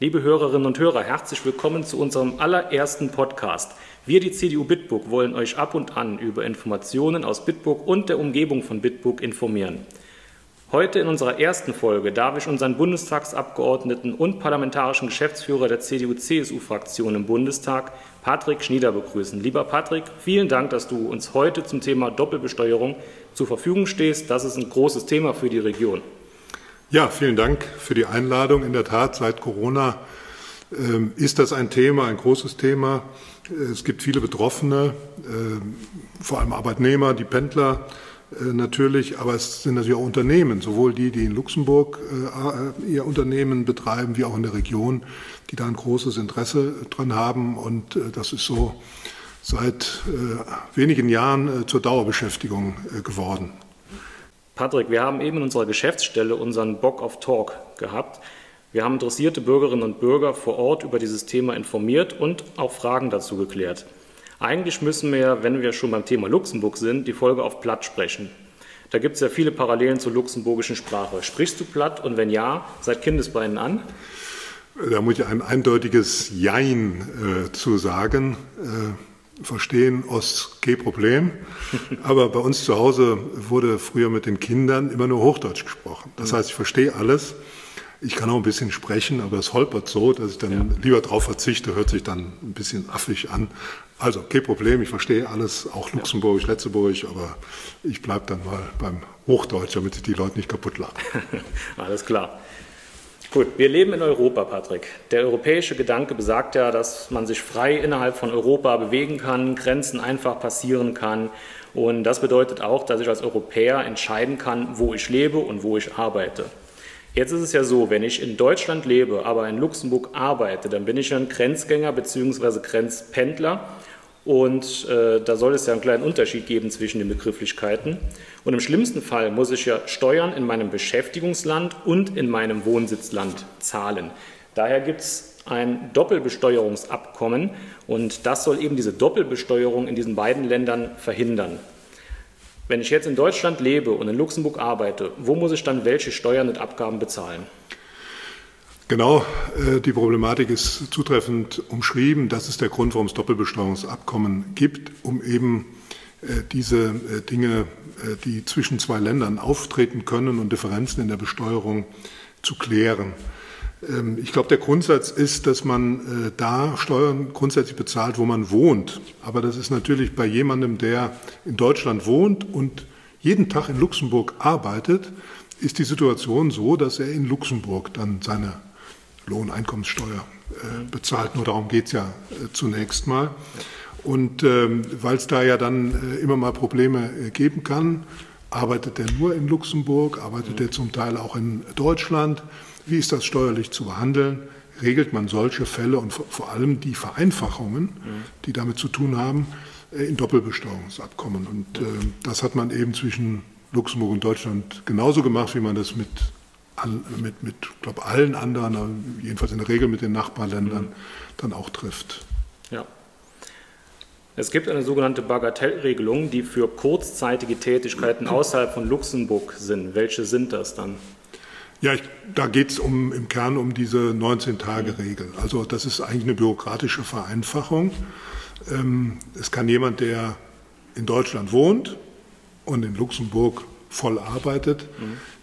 Liebe Hörerinnen und Hörer, herzlich willkommen zu unserem allerersten Podcast. Wir, die CDU Bitburg, wollen euch ab und an über Informationen aus Bitburg und der Umgebung von Bitburg informieren. Heute in unserer ersten Folge darf ich unseren Bundestagsabgeordneten und parlamentarischen Geschäftsführer der CDU-CSU-Fraktion im Bundestag, Patrick Schnieder, begrüßen. Lieber Patrick, vielen Dank, dass du uns heute zum Thema Doppelbesteuerung zur Verfügung stehst. Das ist ein großes Thema für die Region. Ja, vielen Dank für die Einladung. In der Tat, seit Corona ähm, ist das ein Thema, ein großes Thema. Es gibt viele Betroffene, äh, vor allem Arbeitnehmer, die Pendler äh, natürlich, aber es sind natürlich auch Unternehmen, sowohl die, die in Luxemburg äh, ihr Unternehmen betreiben, wie auch in der Region, die da ein großes Interesse dran haben. Und äh, das ist so seit äh, wenigen Jahren äh, zur Dauerbeschäftigung geworden. Patrick, wir haben eben in unserer Geschäftsstelle unseren Bock of Talk gehabt. Wir haben interessierte Bürgerinnen und Bürger vor Ort über dieses Thema informiert und auch Fragen dazu geklärt. Eigentlich müssen wir, wenn wir schon beim Thema Luxemburg sind, die Folge auf Platt sprechen. Da gibt es ja viele Parallelen zur luxemburgischen Sprache. Sprichst du Platt und wenn ja, seit Kindesbeinen an? Da muss ich ein eindeutiges Jein äh, zu sagen. Äh, verstehen aus kein Problem. Aber bei uns zu Hause wurde früher mit den Kindern immer nur Hochdeutsch gesprochen. Das heißt, ich verstehe alles. Ich kann auch ein bisschen sprechen, aber es holpert so, dass ich dann ja. lieber darauf verzichte, hört sich dann ein bisschen affig an. Also, kein Problem, ich verstehe alles, auch Luxemburgisch, ja. Letzteburgisch, aber ich bleibe dann mal beim Hochdeutsch, damit sich die Leute nicht kaputt lachen. alles klar. Gut, wir leben in Europa, Patrick. Der europäische Gedanke besagt ja, dass man sich frei innerhalb von Europa bewegen kann, Grenzen einfach passieren kann. Und das bedeutet auch, dass ich als Europäer entscheiden kann, wo ich lebe und wo ich arbeite. Jetzt ist es ja so, wenn ich in Deutschland lebe, aber in Luxemburg arbeite, dann bin ich ein Grenzgänger bzw. Grenzpendler und äh, da soll es ja einen kleinen Unterschied geben zwischen den Begrifflichkeiten. Und im schlimmsten Fall muss ich ja Steuern in meinem Beschäftigungsland und in meinem Wohnsitzland zahlen. Daher gibt es ein Doppelbesteuerungsabkommen und das soll eben diese Doppelbesteuerung in diesen beiden Ländern verhindern. Wenn ich jetzt in Deutschland lebe und in Luxemburg arbeite, wo muss ich dann welche Steuern und Abgaben bezahlen? Genau, äh, die Problematik ist zutreffend umschrieben. Das ist der Grund, warum es Doppelbesteuerungsabkommen gibt, um eben äh, diese äh, Dinge, die zwischen zwei Ländern auftreten können und Differenzen in der Besteuerung zu klären. Ähm, ich glaube, der Grundsatz ist, dass man da Steuern grundsätzlich bezahlt, wo man wohnt. Aber das ist natürlich bei jemandem, der in Deutschland wohnt und jeden Tag in Luxemburg arbeitet, ist die Situation so, dass er in Luxemburg dann seine Lohneinkommenssteuer äh, bezahlt. Nur darum geht es ja äh, zunächst mal. Und ähm, weil es da ja dann äh, immer mal Probleme äh, geben kann, arbeitet er nur in Luxemburg, arbeitet er zum Teil auch in Deutschland. Wie ist das steuerlich zu behandeln? Regelt man solche Fälle und vor allem die Vereinfachungen, die damit zu tun haben, äh, in Doppelbesteuerungsabkommen? Und äh, das hat man eben zwischen Luxemburg und Deutschland genauso gemacht, wie man das mit mit, mit glaube allen anderen, jedenfalls in der Regel mit den Nachbarländern, mhm. dann auch trifft. Ja. Es gibt eine sogenannte Bagatellregelung, die für kurzzeitige Tätigkeiten außerhalb von Luxemburg sind. Welche sind das dann? Ja, ich, da geht es um, im Kern um diese 19-Tage-Regel. Also das ist eigentlich eine bürokratische Vereinfachung. Ähm, es kann jemand, der in Deutschland wohnt und in Luxemburg voll arbeitet,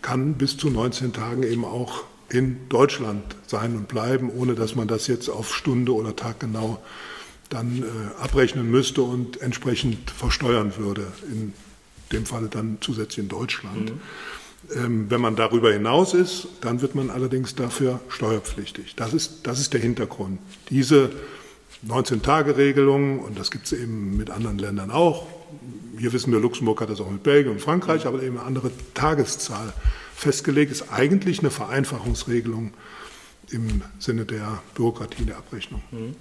kann bis zu 19 Tagen eben auch in Deutschland sein und bleiben, ohne dass man das jetzt auf Stunde oder Tag genau dann äh, abrechnen müsste und entsprechend versteuern würde. In dem Falle dann zusätzlich in Deutschland. Mhm. Ähm, wenn man darüber hinaus ist, dann wird man allerdings dafür steuerpflichtig. Das ist, das ist der Hintergrund. Diese 19-Tage-Regelung, und das gibt es eben mit anderen Ländern auch, hier wissen wir, Luxemburg hat das auch mit Belgien und Frankreich, aber eben eine andere Tageszahl festgelegt, ist eigentlich eine Vereinfachungsregelung im Sinne der Bürokratie der Abrechnung. Mhm.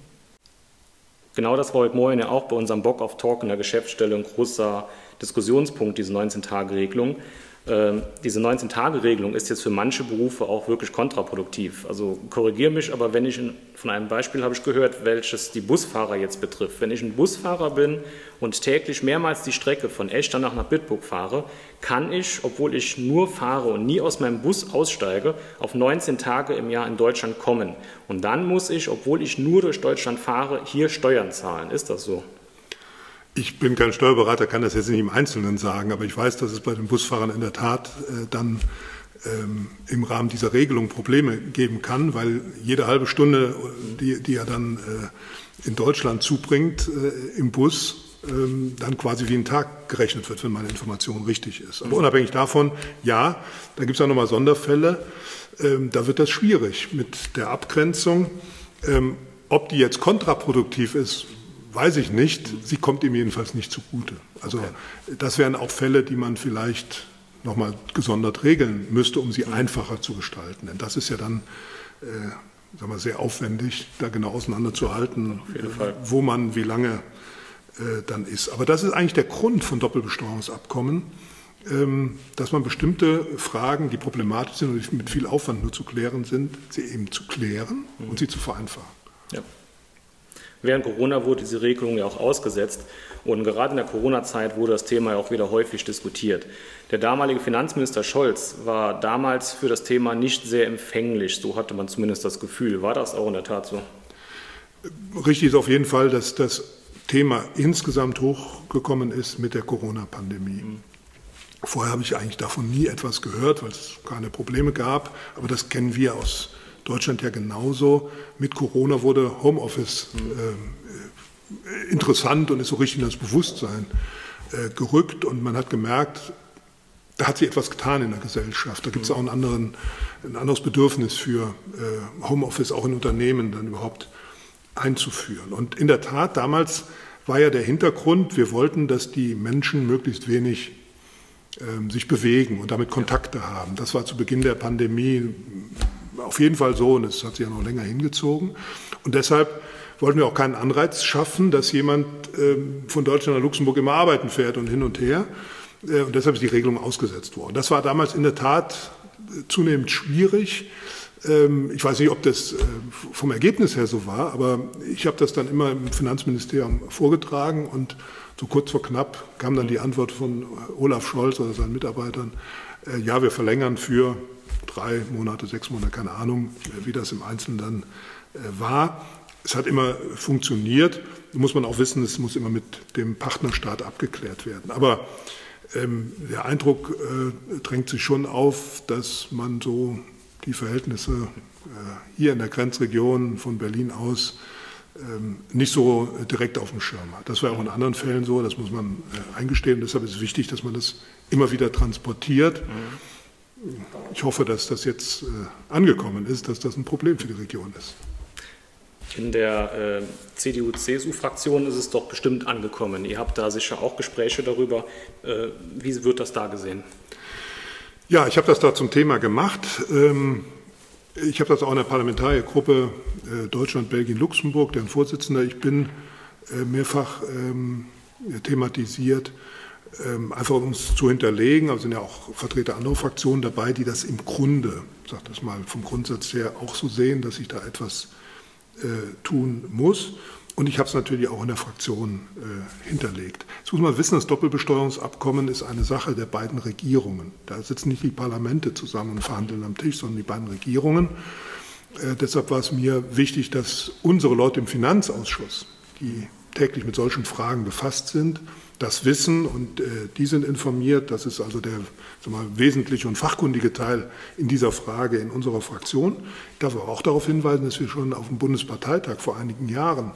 Genau das war heute Morgen ja auch bei unserem Bock auf Talk in der Geschäftsstelle ein großer Diskussionspunkt, diese 19-Tage-Regelung. Ähm, diese 19-Tage-Regelung ist jetzt für manche Berufe auch wirklich kontraproduktiv. Also korrigiere mich, aber wenn ich von einem Beispiel habe ich gehört, welches die Busfahrer jetzt betrifft. Wenn ich ein Busfahrer bin und täglich mehrmals die Strecke von Echternach nach Bitburg fahre, kann ich, obwohl ich nur fahre und nie aus meinem Bus aussteige, auf 19 Tage im Jahr in Deutschland kommen. Und dann muss ich, obwohl ich nur durch Deutschland fahre, hier Steuern zahlen. Ist das so? Ich bin kein Steuerberater, kann das jetzt nicht im Einzelnen sagen, aber ich weiß, dass es bei den Busfahrern in der Tat äh, dann ähm, im Rahmen dieser Regelung Probleme geben kann, weil jede halbe Stunde, die, die er dann äh, in Deutschland zubringt äh, im Bus, ähm, dann quasi wie ein Tag gerechnet wird, wenn meine Information richtig ist. Aber unabhängig davon, ja, da gibt es auch nochmal Sonderfälle. Ähm, da wird das schwierig mit der Abgrenzung. Ähm, ob die jetzt kontraproduktiv ist, Weiß ich nicht. Sie kommt ihm jedenfalls nicht zugute. Also okay. das wären auch Fälle, die man vielleicht nochmal gesondert regeln müsste, um sie einfacher zu gestalten. Denn das ist ja dann äh, sagen wir, sehr aufwendig, da genau auseinanderzuhalten, wo man wie lange äh, dann ist. Aber das ist eigentlich der Grund von Doppelbesteuerungsabkommen, ähm, dass man bestimmte Fragen, die problematisch sind und mit viel Aufwand nur zu klären sind, sie eben zu klären mhm. und sie zu vereinfachen. Ja. Während Corona wurde diese Regelung ja auch ausgesetzt und gerade in der Corona-Zeit wurde das Thema ja auch wieder häufig diskutiert. Der damalige Finanzminister Scholz war damals für das Thema nicht sehr empfänglich, so hatte man zumindest das Gefühl. War das auch in der Tat so? Richtig ist auf jeden Fall, dass das Thema insgesamt hochgekommen ist mit der Corona-Pandemie. Mhm. Vorher habe ich eigentlich davon nie etwas gehört, weil es keine Probleme gab, aber das kennen wir aus Deutschland ja genauso. Mit Corona wurde Homeoffice äh, interessant und ist so richtig in das Bewusstsein äh, gerückt. Und man hat gemerkt, da hat sich etwas getan in der Gesellschaft. Da gibt es auch einen anderen, ein anderes Bedürfnis für äh, Homeoffice auch in Unternehmen dann überhaupt einzuführen. Und in der Tat, damals war ja der Hintergrund, wir wollten, dass die Menschen möglichst wenig ähm, sich bewegen und damit Kontakte haben. Das war zu Beginn der Pandemie auf jeden Fall so und es hat sich ja noch länger hingezogen. Und deshalb wollten wir auch keinen Anreiz schaffen, dass jemand ähm, von Deutschland nach Luxemburg immer arbeiten fährt und hin und her. Äh, und deshalb ist die Regelung ausgesetzt worden. Das war damals in der Tat äh, zunehmend schwierig. Ähm, ich weiß nicht, ob das äh, vom Ergebnis her so war, aber ich habe das dann immer im Finanzministerium vorgetragen und so kurz vor knapp kam dann die Antwort von Olaf Scholz oder seinen Mitarbeitern, ja, wir verlängern für drei Monate, sechs Monate, keine Ahnung, wie das im Einzelnen dann äh, war. Es hat immer funktioniert. Da muss man auch wissen, es muss immer mit dem Partnerstaat abgeklärt werden. Aber ähm, der Eindruck äh, drängt sich schon auf, dass man so die Verhältnisse äh, hier in der Grenzregion von Berlin aus ähm, nicht so direkt auf dem Schirm hat. Das war auch in anderen Fällen so, das muss man äh, eingestehen. Deshalb ist es wichtig, dass man das immer wieder transportiert. Mhm ich hoffe, dass das jetzt äh, angekommen ist, dass das ein Problem für die Region ist. In der äh, CDU-CSU-Fraktion ist es doch bestimmt angekommen. Ihr habt da sicher auch Gespräche darüber. Äh, wie wird das da gesehen? Ja, ich habe das da zum Thema gemacht. Ähm, ich habe das auch in der Parlamentariergruppe äh, Deutschland, Belgien, Luxemburg, deren Vorsitzender ich bin, äh, mehrfach ähm, thematisiert. Ähm, einfach um es zu hinterlegen, also sind ja auch Vertreter anderer Fraktionen dabei, die das im Grunde, sag das mal vom Grundsatz her, auch so sehen, dass sich da etwas äh, tun muss. Und ich habe es natürlich auch in der Fraktion äh, hinterlegt. Jetzt muss man wissen, das Doppelbesteuerungsabkommen ist eine Sache der beiden Regierungen. Da sitzen nicht die Parlamente zusammen und verhandeln am Tisch, sondern die beiden Regierungen. Äh, deshalb war es mir wichtig, dass unsere Leute im Finanzausschuss, die täglich mit solchen Fragen befasst sind, das wissen und äh, die sind informiert. Das ist also der mal, wesentliche und fachkundige Teil in dieser Frage in unserer Fraktion. Ich darf aber auch darauf hinweisen, dass wir schon auf dem Bundesparteitag vor einigen Jahren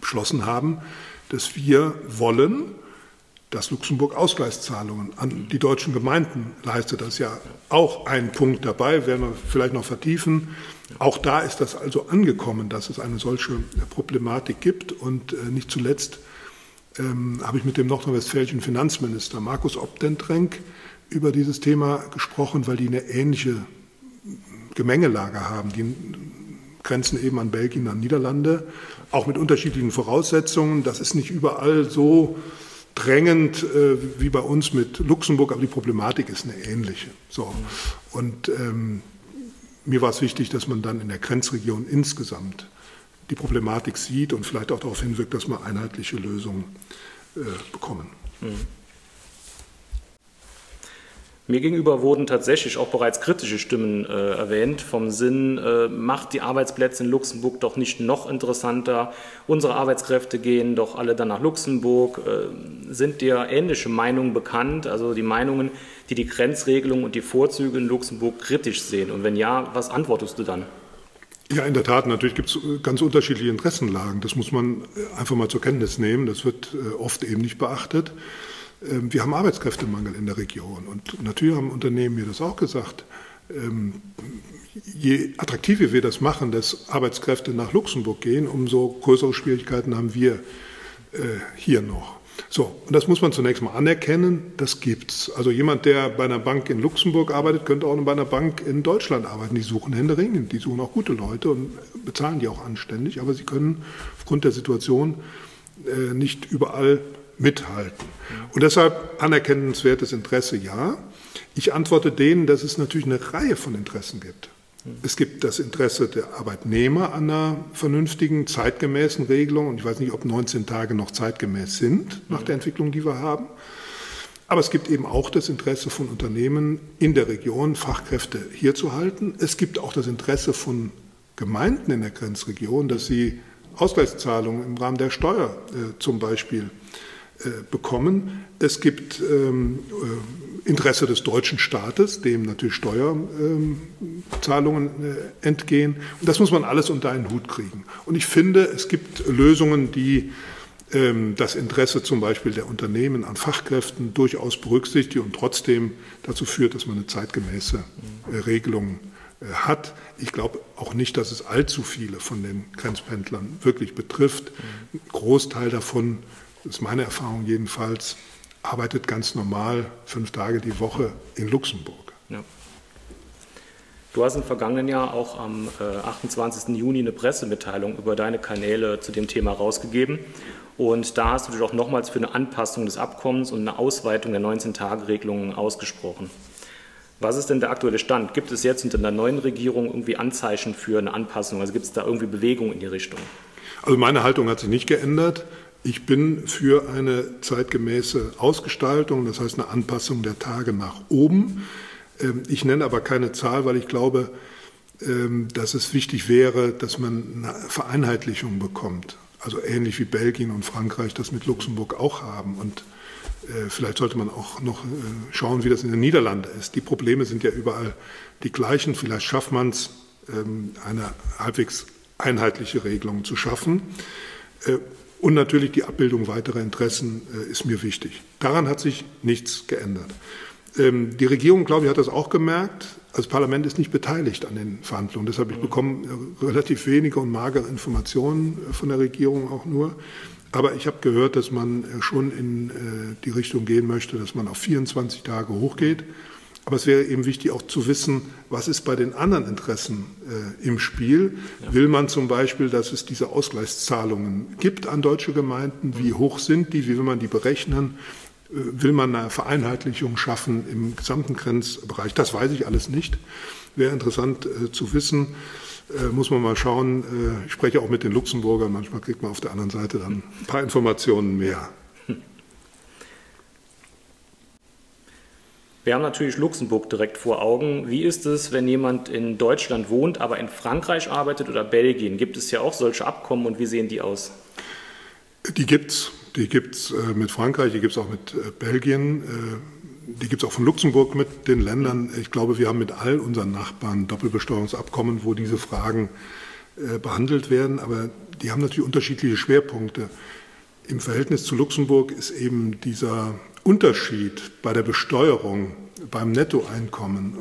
beschlossen haben, dass wir wollen, dass Luxemburg Ausgleichszahlungen an die deutschen Gemeinden leistet. Das ist ja auch ein Punkt dabei, werden wir vielleicht noch vertiefen. Auch da ist das also angekommen, dass es eine solche Problematik gibt und äh, nicht zuletzt ähm, habe ich mit dem nordrhein-westfälischen Finanzminister Markus Obdentrenk über dieses Thema gesprochen, weil die eine ähnliche Gemengelage haben. Die grenzen eben an Belgien, an Niederlande, auch mit unterschiedlichen Voraussetzungen. Das ist nicht überall so drängend äh, wie bei uns mit Luxemburg, aber die Problematik ist eine ähnliche. So. Und ähm, mir war es wichtig, dass man dann in der Grenzregion insgesamt die Problematik sieht und vielleicht auch darauf hinwirkt, dass wir einheitliche Lösungen äh, bekommen. Mhm. Mir gegenüber wurden tatsächlich auch bereits kritische Stimmen äh, erwähnt, vom Sinn, äh, macht die Arbeitsplätze in Luxemburg doch nicht noch interessanter. Unsere Arbeitskräfte gehen doch alle dann nach Luxemburg. Äh, sind dir ähnliche Meinungen bekannt, also die Meinungen, die die Grenzregelung und die Vorzüge in Luxemburg kritisch sehen? Und wenn ja, was antwortest du dann? Ja, in der Tat, natürlich gibt es äh, ganz unterschiedliche Interessenlagen. Das muss man äh, einfach mal zur Kenntnis nehmen. Das wird äh, oft eben nicht beachtet. Ähm, wir haben Arbeitskräftemangel in der Region. Und natürlich haben Unternehmen mir das auch gesagt. Ähm, je attraktiver wir das machen, dass Arbeitskräfte nach Luxemburg gehen, umso größere Schwierigkeiten haben wir hier noch. So, und das muss man zunächst mal anerkennen, das gibt's. Also jemand, der bei einer Bank in Luxemburg arbeitet, könnte auch bei einer Bank in Deutschland arbeiten. Die suchen händeringend, die suchen auch gute Leute und bezahlen die auch anständig, aber sie können aufgrund der Situation äh, nicht überall mithalten. Und deshalb anerkennenswertes Interesse ja. Ich antworte denen, dass es natürlich eine Reihe von Interessen gibt. Es gibt das Interesse der Arbeitnehmer an einer vernünftigen, zeitgemäßen Regelung. Und ich weiß nicht, ob 19 Tage noch zeitgemäß sind nach der Entwicklung, die wir haben. Aber es gibt eben auch das Interesse von Unternehmen in der Region, Fachkräfte hier zu halten. Es gibt auch das Interesse von Gemeinden in der Grenzregion, dass sie Ausgleichszahlungen im Rahmen der Steuer äh, zum Beispiel bekommen. Es gibt ähm, äh, Interesse des deutschen Staates, dem natürlich Steuerzahlungen ähm, äh, entgehen. Und das muss man alles unter einen Hut kriegen. Und ich finde, es gibt Lösungen, die ähm, das Interesse zum Beispiel der Unternehmen an Fachkräften durchaus berücksichtigen und trotzdem dazu führt, dass man eine zeitgemäße Regelung hat. Ich glaube auch nicht, dass es allzu viele von den Grenzpendlern wirklich betrifft. Ein Großteil davon das ist meine Erfahrung jedenfalls, arbeitet ganz normal fünf Tage die Woche in Luxemburg. Ja. Du hast im vergangenen Jahr auch am äh, 28. Juni eine Pressemitteilung über deine Kanäle zu dem Thema rausgegeben. Und da hast du dich auch nochmals für eine Anpassung des Abkommens und eine Ausweitung der 19-Tage-Regelungen ausgesprochen. Was ist denn der aktuelle Stand? Gibt es jetzt unter der neuen Regierung irgendwie Anzeichen für eine Anpassung? Also gibt es da irgendwie Bewegung in die Richtung? Also meine Haltung hat sich nicht geändert. Ich bin für eine zeitgemäße Ausgestaltung, das heißt eine Anpassung der Tage nach oben. Ähm, ich nenne aber keine Zahl, weil ich glaube, ähm, dass es wichtig wäre, dass man eine Vereinheitlichung bekommt. Also ähnlich wie Belgien und Frankreich das mit Luxemburg auch haben. Und äh, vielleicht sollte man auch noch äh, schauen, wie das in den Niederlanden ist. Die Probleme sind ja überall die gleichen. Vielleicht schafft man es, ähm, eine halbwegs einheitliche Regelung zu schaffen. Und natürlich die Abbildung weiterer Interessen äh, ist mir wichtig. Daran hat sich nichts geändert. Ähm, die Regierung, glaube ich, hat das auch gemerkt. Also das Parlament ist nicht beteiligt an den Verhandlungen. Deshalb ich bekomme äh, relativ wenige und magere Informationen äh, von der Regierung auch nur. Aber ich habe gehört, dass man äh, schon in äh, die Richtung gehen möchte, dass man auf 24 Tage hochgeht. Aber es wäre eben wichtig auch zu wissen, was ist bei den anderen Interessen äh, im Spiel. Ja. Will man zum Beispiel, dass es diese Ausgleichszahlungen gibt an deutsche Gemeinden? Wie hoch sind die? Wie will man die berechnen? Äh, will man eine Vereinheitlichung schaffen im gesamten Grenzbereich? Das weiß ich alles nicht. Wäre interessant äh, zu wissen. Äh, muss man mal schauen. Äh, ich spreche auch mit den Luxemburgern. Manchmal kriegt man auf der anderen Seite dann ein paar Informationen mehr. Wir haben natürlich Luxemburg direkt vor Augen. Wie ist es, wenn jemand in Deutschland wohnt, aber in Frankreich arbeitet oder Belgien? Gibt es ja auch solche Abkommen und wie sehen die aus? Die gibt es. Die gibt es äh, mit Frankreich, die gibt es auch mit äh, Belgien, äh, die gibt es auch von Luxemburg mit den Ländern. Ich glaube, wir haben mit all unseren Nachbarn Doppelbesteuerungsabkommen, wo diese Fragen behandelt werden. Aber die haben natürlich unterschiedliche Schwerpunkte. Im Verhältnis zu Luxemburg ist eben dieser Unterschied bei der Besteuerung beim Nettoeinkommen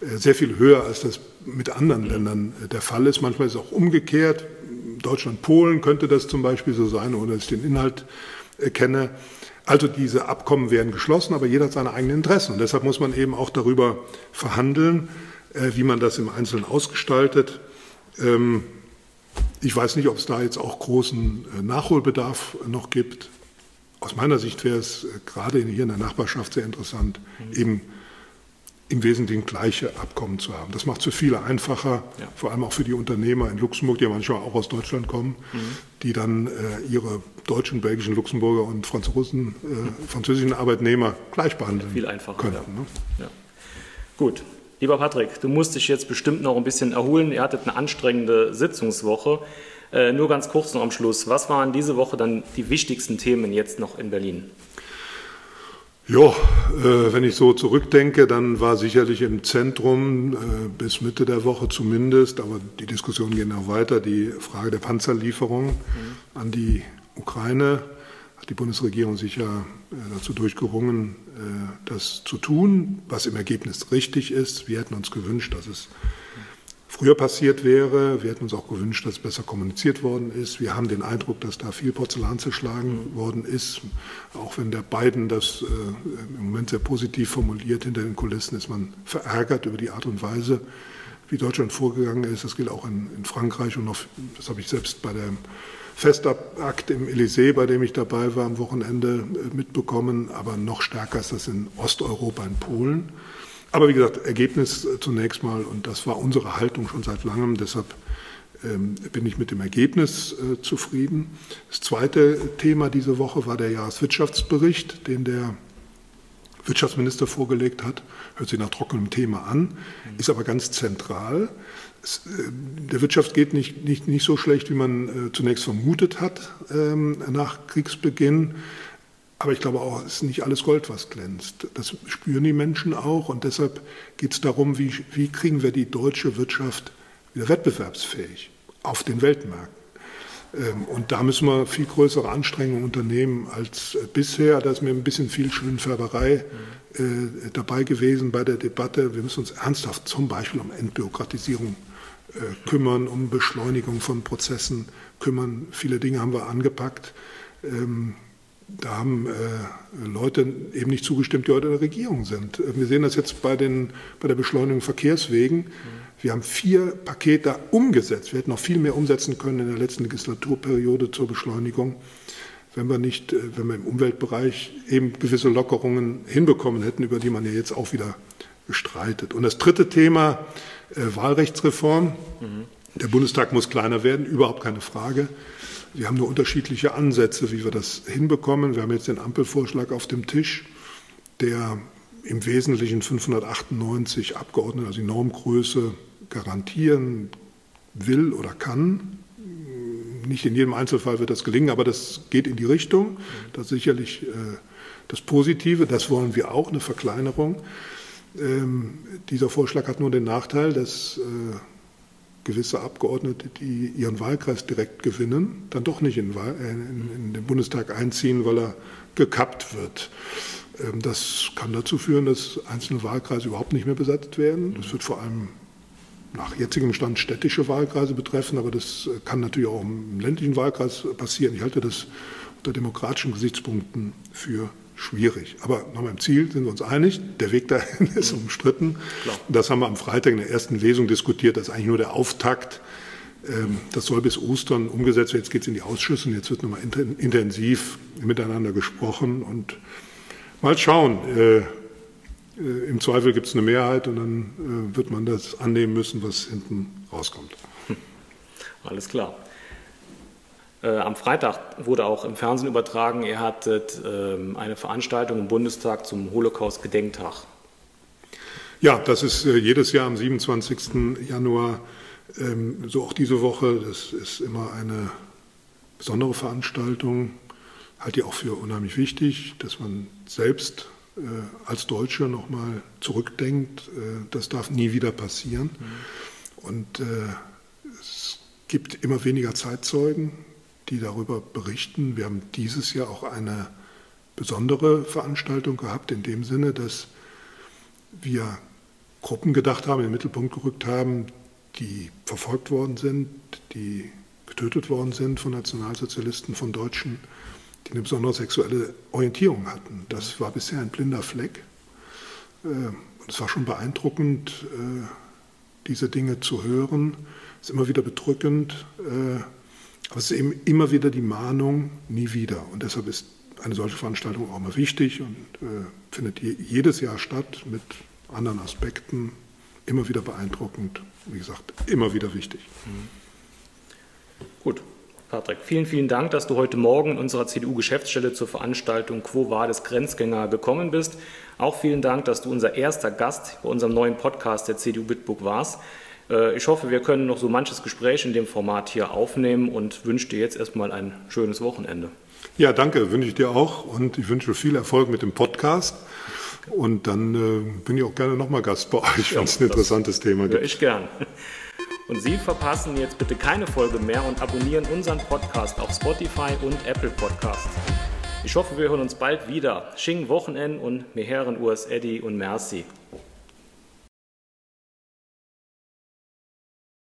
äh, sehr viel höher, als das mit anderen Ländern äh, der Fall ist. Manchmal ist es auch umgekehrt. Deutschland, Polen könnte das zum Beispiel so sein, ohne dass ich den Inhalt äh, kenne. Also diese Abkommen werden geschlossen, aber jeder hat seine eigenen Interessen. Und deshalb muss man eben auch darüber verhandeln, wie man das im Einzelnen ausgestaltet. Ähm, ich weiß nicht, ob es da jetzt auch großen Nachholbedarf noch gibt. Aus meiner Sicht wäre es äh, gerade hier in der Nachbarschaft sehr interessant, mhm. eben im Wesentlichen gleiche Abkommen zu haben. Das macht es für viele einfacher, ja. vor allem auch für die Unternehmer in Luxemburg, die ja manchmal auch aus Deutschland kommen, mhm. die dann äh, ihre deutschen, belgischen, Luxemburger und Franzosen, äh, französischen Arbeitnehmer gleich behandeln Viel einfacher, könnten. Ja. Ne? Ja. Gut. Lieber Patrick, du musst dich jetzt bestimmt noch ein bisschen erholen. Ihr hattet eine anstrengende Sitzungswoche. Äh, nur ganz kurz noch am Schluss. Was waren diese Woche dann die wichtigsten Themen jetzt noch in Berlin? Ja, äh, wenn ich so zurückdenke, dann war sicherlich im Zentrum äh, bis Mitte der Woche zumindest, aber die Diskussionen gehen auch weiter, die Frage der Panzerlieferung mhm. an die Ukraine. Hat die Bundesregierung sich ja äh, dazu durchgerungen, äh, das zu tun, was im Ergebnis richtig ist. Wir hätten uns gewünscht, dass es früher passiert wäre. Wir hätten uns auch gewünscht, dass es besser kommuniziert worden ist. Wir haben den Eindruck, dass da viel Porzellan zerschlagen worden ist. Auch wenn der Biden das äh, im Moment sehr positiv formuliert, hinter den Kulissen ist man verärgert über die Art und Weise, wie Deutschland vorgegangen ist. Das gilt auch in, in Frankreich und noch, das habe ich selbst bei dem Festakt im Élysée, bei dem ich dabei war am Wochenende, äh, mitbekommen. Aber noch stärker ist das in Osteuropa, in Polen. Aber wie gesagt, Ergebnis zunächst mal, und das war unsere Haltung schon seit langem, deshalb ähm, bin ich mit dem Ergebnis äh, zufrieden. Das zweite Thema diese Woche war der Jahreswirtschaftsbericht, den der Wirtschaftsminister vorgelegt hat. Hört sich nach trockenem Thema an, ist aber ganz zentral. Äh, der Wirtschaft geht nicht, nicht, nicht so schlecht, wie man äh, zunächst vermutet hat ähm, nach Kriegsbeginn. Aber ich glaube auch, es ist nicht alles Gold, was glänzt. Das spüren die Menschen auch. Und deshalb geht es darum, wie, wie kriegen wir die deutsche Wirtschaft wieder wettbewerbsfähig auf den Weltmärkten. Ähm, und da müssen wir viel größere Anstrengungen unternehmen als äh, bisher. Da ist mir ein bisschen viel Schönfärberei äh, dabei gewesen bei der Debatte. Wir müssen uns ernsthaft zum Beispiel um Entbürokratisierung äh, kümmern, um Beschleunigung von Prozessen kümmern. Viele Dinge haben wir angepackt. Da haben äh, Leute eben nicht zugestimmt, die heute in der Regierung sind. Wir sehen das jetzt bei, den, bei der Beschleunigung Verkehrswegen. Wir haben vier Pakete umgesetzt. Wir hätten noch viel mehr umsetzen können in der letzten Legislaturperiode zur Beschleunigung, wenn wir nicht, äh, wenn wir im Umweltbereich eben gewisse Lockerungen hinbekommen hätten, über die man ja jetzt auch wieder streitet. Und das dritte Thema, äh, Wahlrechtsreform. Mhm. Der Bundestag muss kleiner werden, überhaupt keine Frage. Wir haben nur unterschiedliche Ansätze, wie wir das hinbekommen. Wir haben jetzt den Ampelvorschlag auf dem Tisch, der im Wesentlichen 598 Abgeordnete, also die Normgröße, garantieren will oder kann. Nicht in jedem Einzelfall wird das gelingen, aber das geht in die Richtung. Das ist sicherlich äh, das Positive. Das wollen wir auch, eine Verkleinerung. Ähm, dieser Vorschlag hat nur den Nachteil, dass äh, gewisse Abgeordnete, die ihren Wahlkreis direkt gewinnen, dann doch nicht in, äh, den Bundestag einziehen, weil er gekappt wird. Ähm, das kann dazu führen, dass einzelne Wahlkreise überhaupt nicht mehr besetzt werden. Das wird vor allem nach jetzigem Stand städtische Wahlkreise betreffen, aber das äh, kann natürlich auch im ländlichen Wahlkreis passieren. Ich halte das unter demokratischen Gesichtspunkten für schwierig. Aber nochmal im Ziel sind wir uns einig. Der Weg dahin ist umstritten. Klar. Das haben wir am Freitag in der ersten Lesung diskutiert. Das ist eigentlich nur der Auftakt. Ähm, das soll bis Ostern umgesetzt werden. Jetzt geht es in die Ausschüsse und jetzt wird nochmal intensiv miteinander gesprochen und mal schauen. Äh, äh, Im Zweifel gibt es eine Mehrheit und dann äh, wird man das annehmen müssen, was hinten rauskommt. Alles klar. Äh, am Freitag wurde auch im Fernsehen übertragen, ihr hattet äh, eine Veranstaltung im Bundestag zum Holocaust-Gedenktag. Ja, das ist äh, jedes Jahr am 27. Januar, ähm, so auch diese Woche. Das ist immer eine besondere Veranstaltung, halte ich auch für unheimlich wichtig, dass man selbst als Deutsche nochmal zurückdenkt. Das darf nie wieder passieren. Mhm. Und es gibt immer weniger Zeitzeugen die darüber berichten. Wir haben dieses Jahr auch eine besondere Veranstaltung gehabt, in dem Sinne, dass wir Gruppen gedacht haben, in den Mittelpunkt gerückt haben, die verfolgt worden sind, die getötet worden sind von Nationalsozialisten, von Deutschen, die eine besondere sexuelle Orientierung hatten. Das war bisher ein blinder Fleck. Äh, es war schon beeindruckend, äh, diese Dinge zu hören. Es ist immer wieder bedrückend, äh, aber es ist eben immer wieder die Mahnung, nie wieder. Und deshalb ist eine solche Veranstaltung auch mal wichtig und äh, findet je, jedes Jahr statt mit anderen Aspekten. Immer wieder beeindruckend, wie gesagt, immer wieder wichtig. Mhm. Gut, Patrick, vielen, vielen Dank, dass du heute Morgen in unserer CDU-Geschäftsstelle zur Veranstaltung Quo Vadis Grenzgänger gekommen bist. Auch vielen Dank, dass du unser erster Gast bei unserem neuen Podcast der CDU Bitburg warst. Äh, ich hoffe, wir können noch so manches Gespräch in dem Format hier aufnehmen und wünsche dir jetzt erstmal ein schönes Wochenende. Ja, danke, wünsche ich dir auch und ich wünsche viel Erfolg mit dem Podcast. Und dann äh, bin ich auch gerne nochmal Gast bei euch, wenn es ein interessantes Thema gibt. Ja, ich gern. Und Sie verpassen jetzt bitte keine Folge mehr und abonnieren unseren Podcast auf Spotify und Apple Podcasts. Ich hoffe, wir hören uns bald wieder. Sching Wochenend und mir Herren US Eddie und Merci.